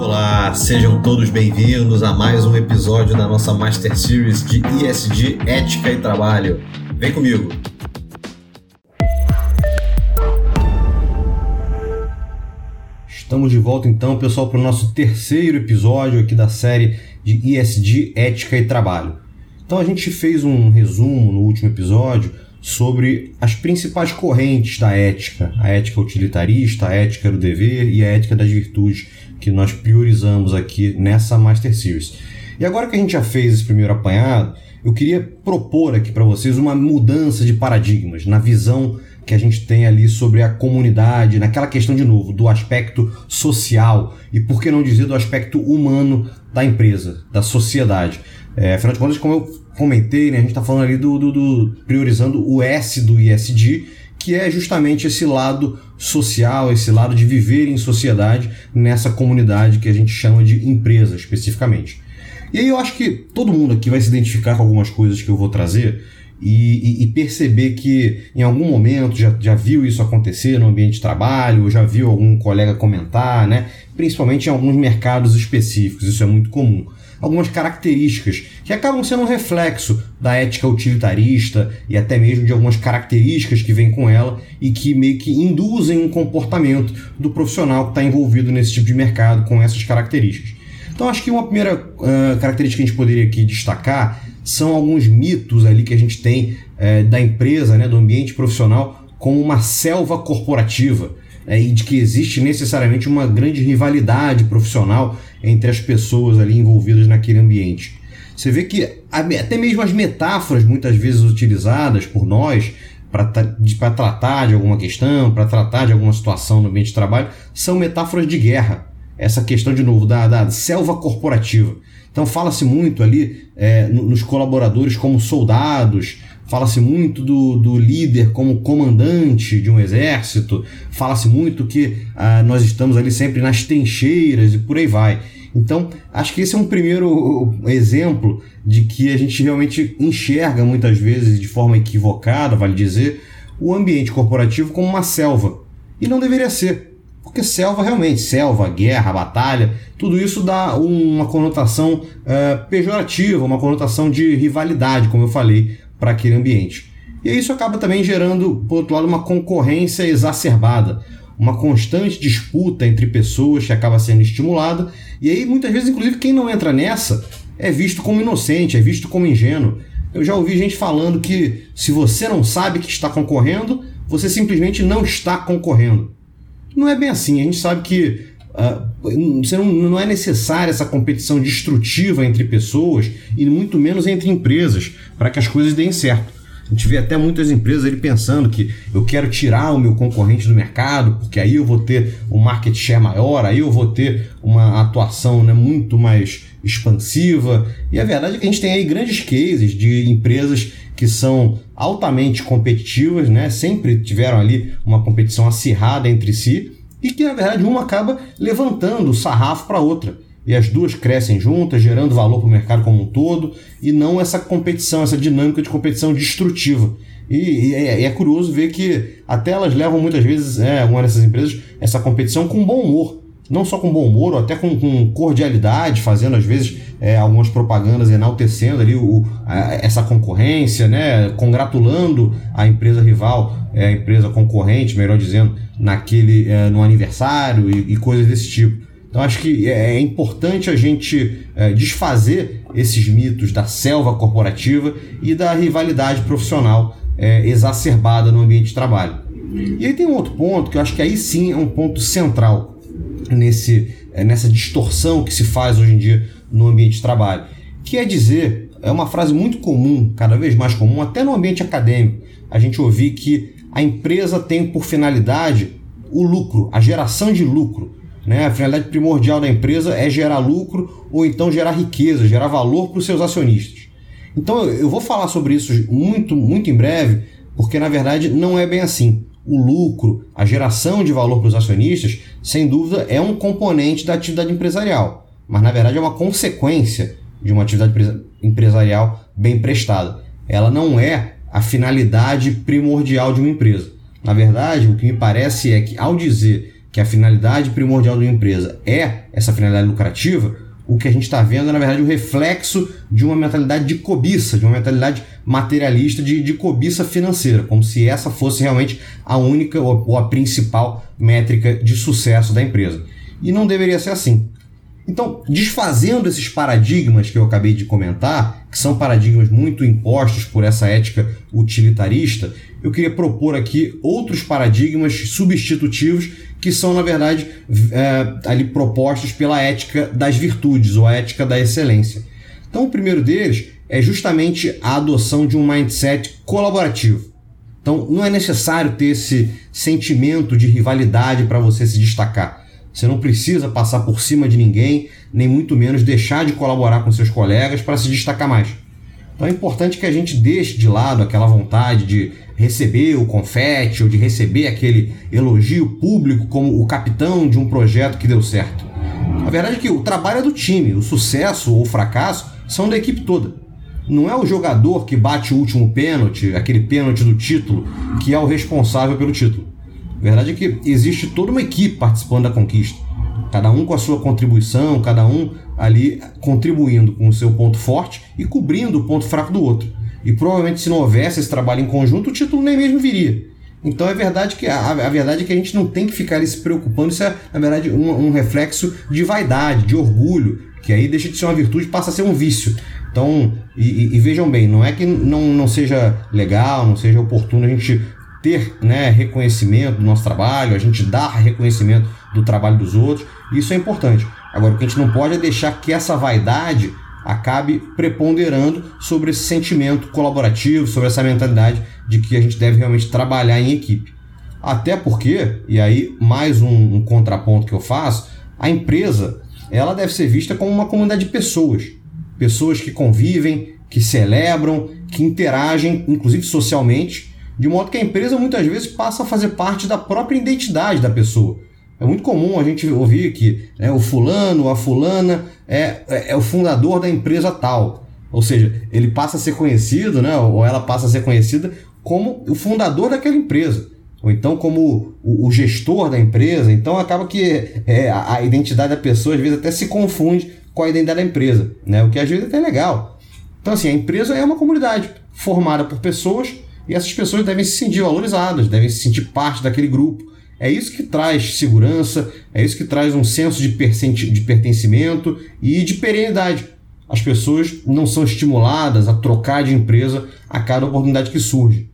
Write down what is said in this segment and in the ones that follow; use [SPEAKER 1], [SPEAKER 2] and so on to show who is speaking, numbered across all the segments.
[SPEAKER 1] Olá, sejam todos bem-vindos a mais um episódio da nossa Master Series de ISD Ética e Trabalho. Vem comigo! Estamos de volta então, pessoal, para o nosso terceiro episódio aqui da série de ISD Ética e Trabalho. Então a gente fez um resumo no último episódio sobre as principais correntes da ética, a ética utilitarista, a ética do dever e a ética das virtudes que nós priorizamos aqui nessa Master Series. E agora que a gente já fez esse primeiro apanhado, eu queria propor aqui para vocês uma mudança de paradigmas na visão que a gente tem ali sobre a comunidade, naquela questão de novo do aspecto social e por que não dizer do aspecto humano da empresa, da sociedade. É, afinal de contas, como eu comentei, né, a gente está falando ali do, do, do, priorizando o S do ISD, que é justamente esse lado social, esse lado de viver em sociedade nessa comunidade que a gente chama de empresa especificamente. E aí eu acho que todo mundo aqui vai se identificar com algumas coisas que eu vou trazer e, e, e perceber que em algum momento já, já viu isso acontecer no ambiente de trabalho, ou já viu algum colega comentar, né? principalmente em alguns mercados específicos, isso é muito comum algumas características que acabam sendo um reflexo da ética utilitarista e até mesmo de algumas características que vêm com ela e que meio que induzem um comportamento do profissional que está envolvido nesse tipo de mercado com essas características. Então acho que uma primeira uh, característica que a gente poderia aqui destacar são alguns mitos ali que a gente tem uh, da empresa, né, do ambiente profissional como uma selva corporativa é, e de que existe necessariamente uma grande rivalidade profissional entre as pessoas ali envolvidas naquele ambiente. Você vê que até mesmo as metáforas muitas vezes utilizadas por nós para tratar de alguma questão, para tratar de alguma situação no ambiente de trabalho, são metáforas de guerra. Essa questão, de novo, da, da selva corporativa. Então fala-se muito ali é, nos colaboradores como soldados, Fala-se muito do, do líder como comandante de um exército, fala-se muito que ah, nós estamos ali sempre nas trincheiras e por aí vai. Então, acho que esse é um primeiro exemplo de que a gente realmente enxerga muitas vezes de forma equivocada, vale dizer, o ambiente corporativo como uma selva. E não deveria ser. Porque selva realmente, selva, guerra, batalha, tudo isso dá uma conotação uh, pejorativa, uma conotação de rivalidade, como eu falei, para aquele ambiente. E isso acaba também gerando, por outro lado, uma concorrência exacerbada, uma constante disputa entre pessoas que acaba sendo estimulada, e aí muitas vezes, inclusive, quem não entra nessa é visto como inocente, é visto como ingênuo. Eu já ouvi gente falando que se você não sabe que está concorrendo, você simplesmente não está concorrendo. Não é bem assim, a gente sabe que não, não é necessária essa competição destrutiva entre pessoas e muito menos entre empresas para que as coisas deem certo. A gente vê até muitas empresas ele pensando que eu quero tirar o meu concorrente do mercado, porque aí eu vou ter um market share maior, aí eu vou ter uma atuação né, muito mais expansiva. E a verdade é que a gente tem aí grandes cases de empresas que são altamente competitivas, né, sempre tiveram ali uma competição acirrada entre si, e que na verdade uma acaba levantando o sarrafo para outra e as duas crescem juntas, gerando valor para o mercado como um todo, e não essa competição, essa dinâmica de competição destrutiva. E, e é, é, curioso ver que até elas levam muitas vezes, é, uma dessas empresas, essa competição com bom humor. Não só com bom humor, ou até com, com cordialidade, fazendo às vezes é, algumas propagandas enaltecendo ali o, a, essa concorrência, né, congratulando a empresa rival, é, a empresa concorrente, melhor dizendo, naquele é, no aniversário e, e coisas desse tipo. Então acho que é, é importante a gente é, desfazer esses mitos da selva corporativa e da rivalidade profissional é, exacerbada no ambiente de trabalho. E aí tem um outro ponto que eu acho que aí sim é um ponto central nesse, é, nessa distorção que se faz hoje em dia no ambiente de trabalho, que é dizer, é uma frase muito comum, cada vez mais comum, até no ambiente acadêmico, a gente ouvir que a empresa tem por finalidade o lucro, a geração de lucro. Né? A finalidade primordial da empresa é gerar lucro ou então gerar riqueza, gerar valor para os seus acionistas. Então eu vou falar sobre isso muito, muito em breve, porque na verdade não é bem assim. O lucro, a geração de valor para os acionistas, sem dúvida, é um componente da atividade empresarial, mas na verdade é uma consequência de uma atividade empresarial bem prestada. Ela não é a finalidade primordial de uma empresa. Na verdade, o que me parece é que ao dizer que a finalidade primordial de uma empresa é essa finalidade lucrativa, o que a gente está vendo é, na verdade, o um reflexo de uma mentalidade de cobiça, de uma mentalidade materialista de, de cobiça financeira, como se essa fosse realmente a única ou, ou a principal métrica de sucesso da empresa. E não deveria ser assim. Então, desfazendo esses paradigmas que eu acabei de comentar, que são paradigmas muito impostos por essa ética utilitarista, eu queria propor aqui outros paradigmas substitutivos que são, na verdade, é, ali propostos pela ética das virtudes ou a ética da excelência. Então, o primeiro deles é justamente a adoção de um mindset colaborativo. Então, não é necessário ter esse sentimento de rivalidade para você se destacar. Você não precisa passar por cima de ninguém, nem muito menos deixar de colaborar com seus colegas para se destacar mais. Então é importante que a gente deixe de lado aquela vontade de receber o confete ou de receber aquele elogio público como o capitão de um projeto que deu certo. A verdade é que o trabalho é do time, o sucesso ou o fracasso são da equipe toda. Não é o jogador que bate o último pênalti, aquele pênalti do título, que é o responsável pelo título. A verdade é que existe toda uma equipe participando da conquista. Cada um com a sua contribuição, cada um ali contribuindo com o seu ponto forte e cobrindo o ponto fraco do outro. E provavelmente se não houvesse esse trabalho em conjunto, o título nem mesmo viria. Então é verdade que a, a verdade é que a gente não tem que ficar se preocupando. Isso é, na verdade, um, um reflexo de vaidade, de orgulho, que aí deixa de ser uma virtude passa a ser um vício. Então, e, e, e, vejam bem, não é que não, não seja legal, não seja oportuno a gente ter né, reconhecimento do nosso trabalho, a gente dar reconhecimento do trabalho dos outros, isso é importante. Agora, o que a gente não pode é deixar que essa vaidade acabe preponderando sobre esse sentimento colaborativo, sobre essa mentalidade de que a gente deve realmente trabalhar em equipe. Até porque, e aí mais um, um contraponto que eu faço, a empresa ela deve ser vista como uma comunidade de pessoas. Pessoas que convivem, que celebram, que interagem, inclusive socialmente, de modo que a empresa muitas vezes passa a fazer parte da própria identidade da pessoa. É muito comum a gente ouvir que né, o fulano, a fulana é, é, é, o fundador da empresa tal. Ou seja, ele passa a ser conhecido, né, ou ela passa a ser conhecida como o fundador daquela empresa. Ou então como o, o gestor da empresa. Então acaba que é, a, identidade da pessoa às vezes até se confunde com a identidade da empresa. Né, o que às vezes é até é legal. Então assim, a empresa é uma comunidade formada por pessoas e essas pessoas devem se sentir valorizadas, devem se sentir parte daquele grupo. É isso que traz segurança, é isso que traz um senso de, de pertencimento e de perenidade. As pessoas não são estimuladas a trocar de empresa a cada oportunidade que surge.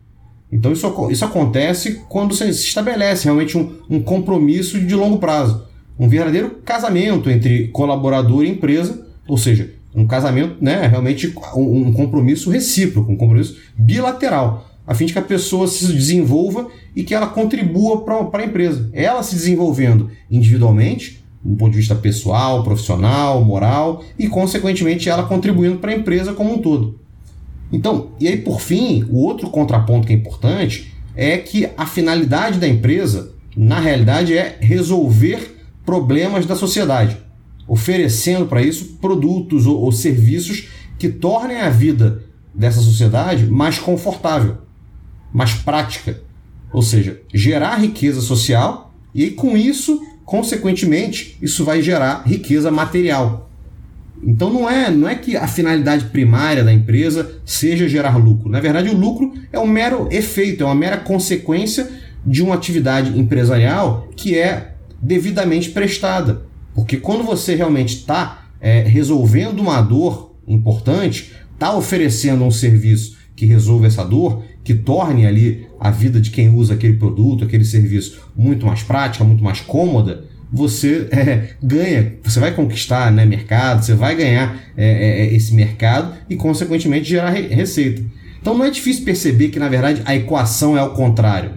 [SPEAKER 1] Então isso, isso acontece quando se estabelece realmente um, um compromisso de longo prazo. Um verdadeiro casamento entre colaborador e empresa, ou seja, um casamento, né, realmente um, um compromisso recíproco, um compromisso bilateral a fim de que a pessoa se desenvolva e que ela contribua para a empresa. Ela se desenvolvendo individualmente, do ponto de vista pessoal, profissional, moral, e consequentemente ela contribuindo para a empresa como um todo. Então, e aí por fim, o outro contraponto que é importante é que a finalidade da empresa, na realidade, é resolver problemas da sociedade, oferecendo para isso produtos ou, ou serviços que tornem a vida dessa sociedade mais confortável mais prática, ou seja, gerar riqueza social e com isso, consequentemente, isso vai gerar riqueza material. Então não é, não é que a finalidade primária da empresa seja gerar lucro. Na verdade, o lucro é um mero efeito, é uma mera consequência de uma atividade empresarial que é devidamente prestada. Porque quando você realmente está é, resolvendo uma dor importante, está oferecendo um serviço que resolve essa dor, que torne ali a vida de quem usa aquele produto, aquele serviço muito mais prática, muito mais cômoda, você é, ganha, você vai conquistar né, mercado, você vai ganhar é, é, é, esse mercado e, consequentemente, gerar re receita. Então não é difícil perceber que, na verdade, a equação é ao contrário.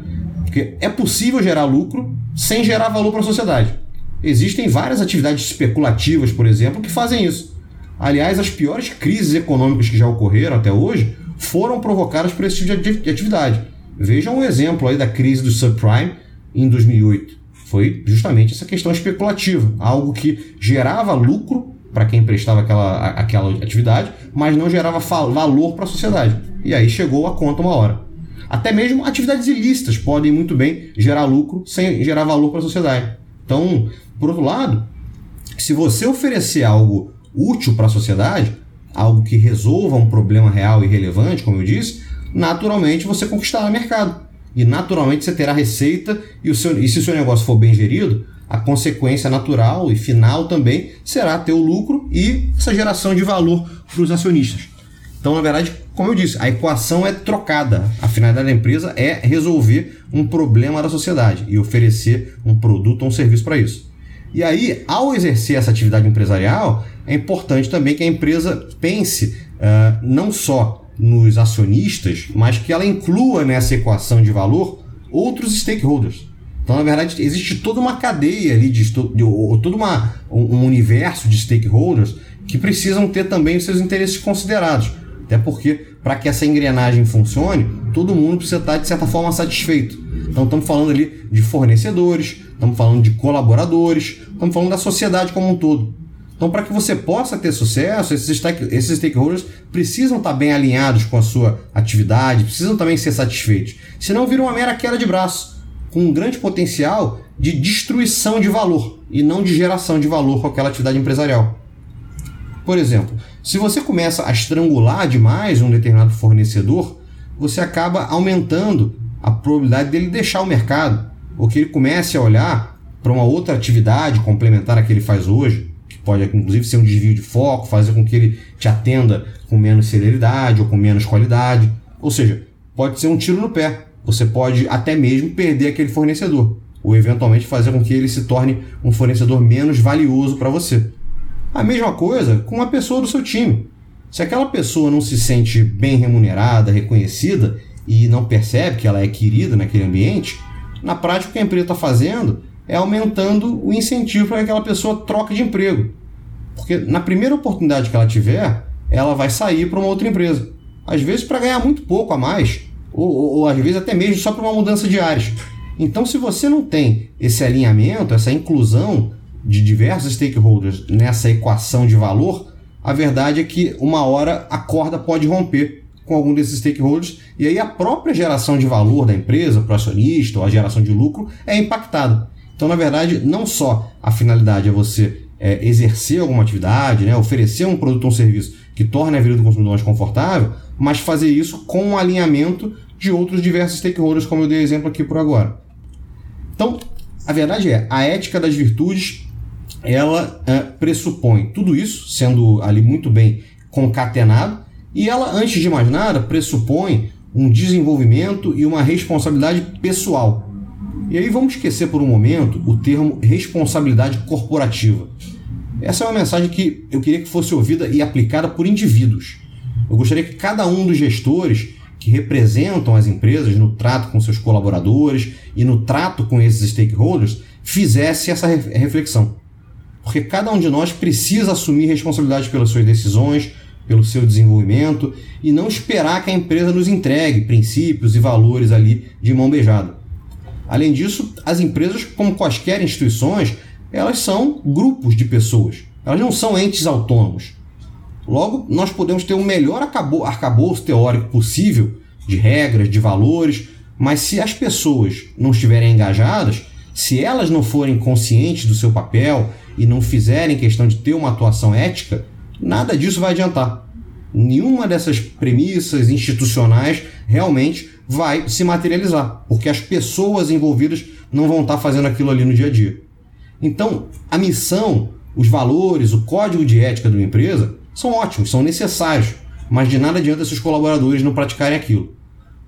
[SPEAKER 1] Porque é possível gerar lucro sem gerar valor para a sociedade. Existem várias atividades especulativas, por exemplo, que fazem isso. Aliás, as piores crises econômicas que já ocorreram até hoje foram provocadas por esse tipo de atividade. Vejam um exemplo aí da crise do subprime em 2008. Foi justamente essa questão especulativa, algo que gerava lucro para quem prestava aquela, aquela atividade, mas não gerava valor para a sociedade. E aí chegou a conta uma hora. Até mesmo atividades ilícitas podem muito bem gerar lucro sem gerar valor para a sociedade. Então, por outro lado, se você oferecer algo útil para a sociedade, algo que resolva um problema real e relevante, como eu disse, naturalmente você conquistará mercado. E naturalmente você terá receita e, o seu, e se o seu negócio for bem gerido, a consequência natural e final também será ter o lucro e essa geração de valor para os acionistas. Então, na verdade, como eu disse, a equação é trocada. A finalidade da empresa é resolver um problema da sociedade e oferecer um produto ou um serviço para isso. E aí, ao exercer essa atividade empresarial, é importante também que a empresa pense uh, não só nos acionistas, mas que ela inclua nessa equação de valor outros stakeholders. Então, na verdade, existe toda uma cadeia ali, de, de, de todo uma, um universo de stakeholders que precisam ter também os seus interesses considerados. Até porque, para que essa engrenagem funcione, todo mundo precisa estar, de certa forma, satisfeito. Então, estamos falando ali de fornecedores, estamos falando de colaboradores, estamos falando da sociedade como um todo. Então, para que você possa ter sucesso, esses, esses stakeholders precisam estar bem alinhados com a sua atividade, precisam também ser satisfeitos. Senão, vira uma mera queda de braço, com um grande potencial de destruição de valor e não de geração de valor com aquela atividade empresarial. Por exemplo, se você começa a estrangular demais um determinado fornecedor, você acaba aumentando a probabilidade dele deixar o mercado, ou que ele comece a olhar para uma outra atividade complementar à que ele faz hoje, pode inclusive ser um desvio de foco, fazer com que ele te atenda com menos celeridade ou com menos qualidade. Ou seja, pode ser um tiro no pé. Você pode até mesmo perder aquele fornecedor, ou eventualmente fazer com que ele se torne um fornecedor menos valioso para você. A mesma coisa com uma pessoa do seu time. Se aquela pessoa não se sente bem remunerada, reconhecida e não percebe que ela é querida naquele ambiente, na prática o que a empresa está fazendo é aumentando o incentivo para que aquela pessoa troque de emprego. Porque na primeira oportunidade que ela tiver, ela vai sair para uma outra empresa. Às vezes para ganhar muito pouco a mais, ou, ou, ou às vezes até mesmo só para uma mudança de áreas. Então, se você não tem esse alinhamento, essa inclusão de diversos stakeholders nessa equação de valor, a verdade é que uma hora a corda pode romper com algum desses stakeholders e aí a própria geração de valor da empresa para o acionista ou a geração de lucro é impactada. Então, na verdade, não só a finalidade é você é, exercer alguma atividade, né, oferecer um produto ou um serviço que torne a vida do consumidor mais confortável, mas fazer isso com um alinhamento de outros diversos stakeholders, como eu dei exemplo aqui por agora. Então, a verdade é, a ética das virtudes, ela é, pressupõe tudo isso, sendo ali muito bem concatenado, e ela, antes de mais nada, pressupõe um desenvolvimento e uma responsabilidade pessoal e aí vamos esquecer por um momento o termo responsabilidade corporativa. Essa é uma mensagem que eu queria que fosse ouvida e aplicada por indivíduos. Eu gostaria que cada um dos gestores que representam as empresas no trato com seus colaboradores e no trato com esses stakeholders fizesse essa reflexão. Porque cada um de nós precisa assumir responsabilidade pelas suas decisões, pelo seu desenvolvimento e não esperar que a empresa nos entregue princípios e valores ali de mão beijada. Além disso, as empresas, como quaisquer instituições, elas são grupos de pessoas. Elas não são entes autônomos. Logo, nós podemos ter o melhor arcabouço teórico possível de regras, de valores, mas se as pessoas não estiverem engajadas, se elas não forem conscientes do seu papel e não fizerem questão de ter uma atuação ética, nada disso vai adiantar. Nenhuma dessas premissas institucionais realmente vai se materializar, porque as pessoas envolvidas não vão estar fazendo aquilo ali no dia a dia. Então, a missão, os valores, o código de ética de uma empresa são ótimos, são necessários, mas de nada adianta se os colaboradores não praticarem aquilo.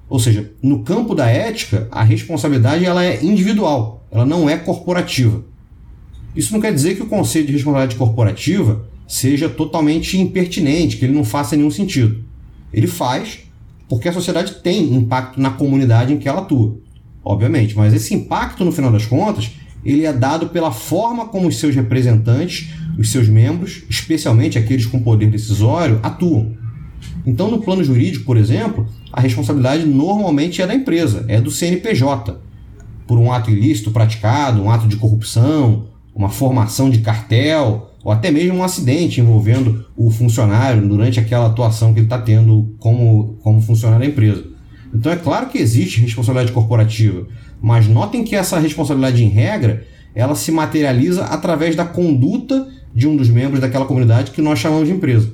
[SPEAKER 1] Ou seja, no campo da ética, a responsabilidade ela é individual, ela não é corporativa. Isso não quer dizer que o conceito de responsabilidade corporativa seja totalmente impertinente, que ele não faça nenhum sentido. Ele faz, porque a sociedade tem impacto na comunidade em que ela atua, obviamente, mas esse impacto, no final das contas, ele é dado pela forma como os seus representantes, os seus membros, especialmente aqueles com poder decisório, atuam. Então, no plano jurídico, por exemplo, a responsabilidade normalmente é da empresa, é do CNPJ, por um ato ilícito praticado, um ato de corrupção, uma formação de cartel, ou até mesmo um acidente envolvendo o funcionário durante aquela atuação que ele está tendo como, como funcionário da empresa. Então é claro que existe responsabilidade corporativa, mas notem que essa responsabilidade em regra ela se materializa através da conduta de um dos membros daquela comunidade que nós chamamos de empresa.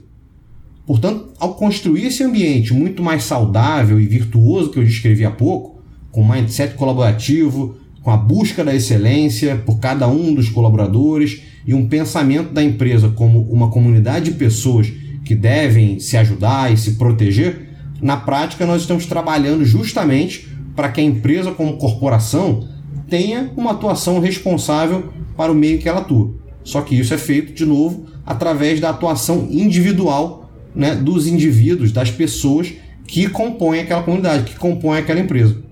[SPEAKER 1] Portanto, ao construir esse ambiente muito mais saudável e virtuoso que eu descrevi há pouco, com mindset colaborativo, com a busca da excelência por cada um dos colaboradores e um pensamento da empresa como uma comunidade de pessoas que devem se ajudar e se proteger, na prática nós estamos trabalhando justamente para que a empresa como corporação tenha uma atuação responsável para o meio que ela atua. Só que isso é feito, de novo, através da atuação individual né, dos indivíduos, das pessoas que compõem aquela comunidade, que compõem aquela empresa.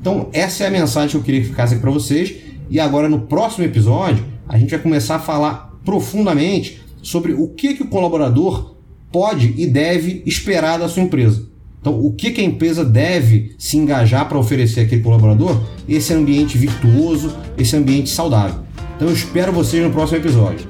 [SPEAKER 1] Então, essa é a mensagem que eu queria que ficasse para vocês. E agora, no próximo episódio, a gente vai começar a falar profundamente sobre o que, que o colaborador pode e deve esperar da sua empresa. Então, o que, que a empresa deve se engajar para oferecer àquele colaborador? Esse ambiente virtuoso, esse ambiente saudável. Então, eu espero vocês no próximo episódio.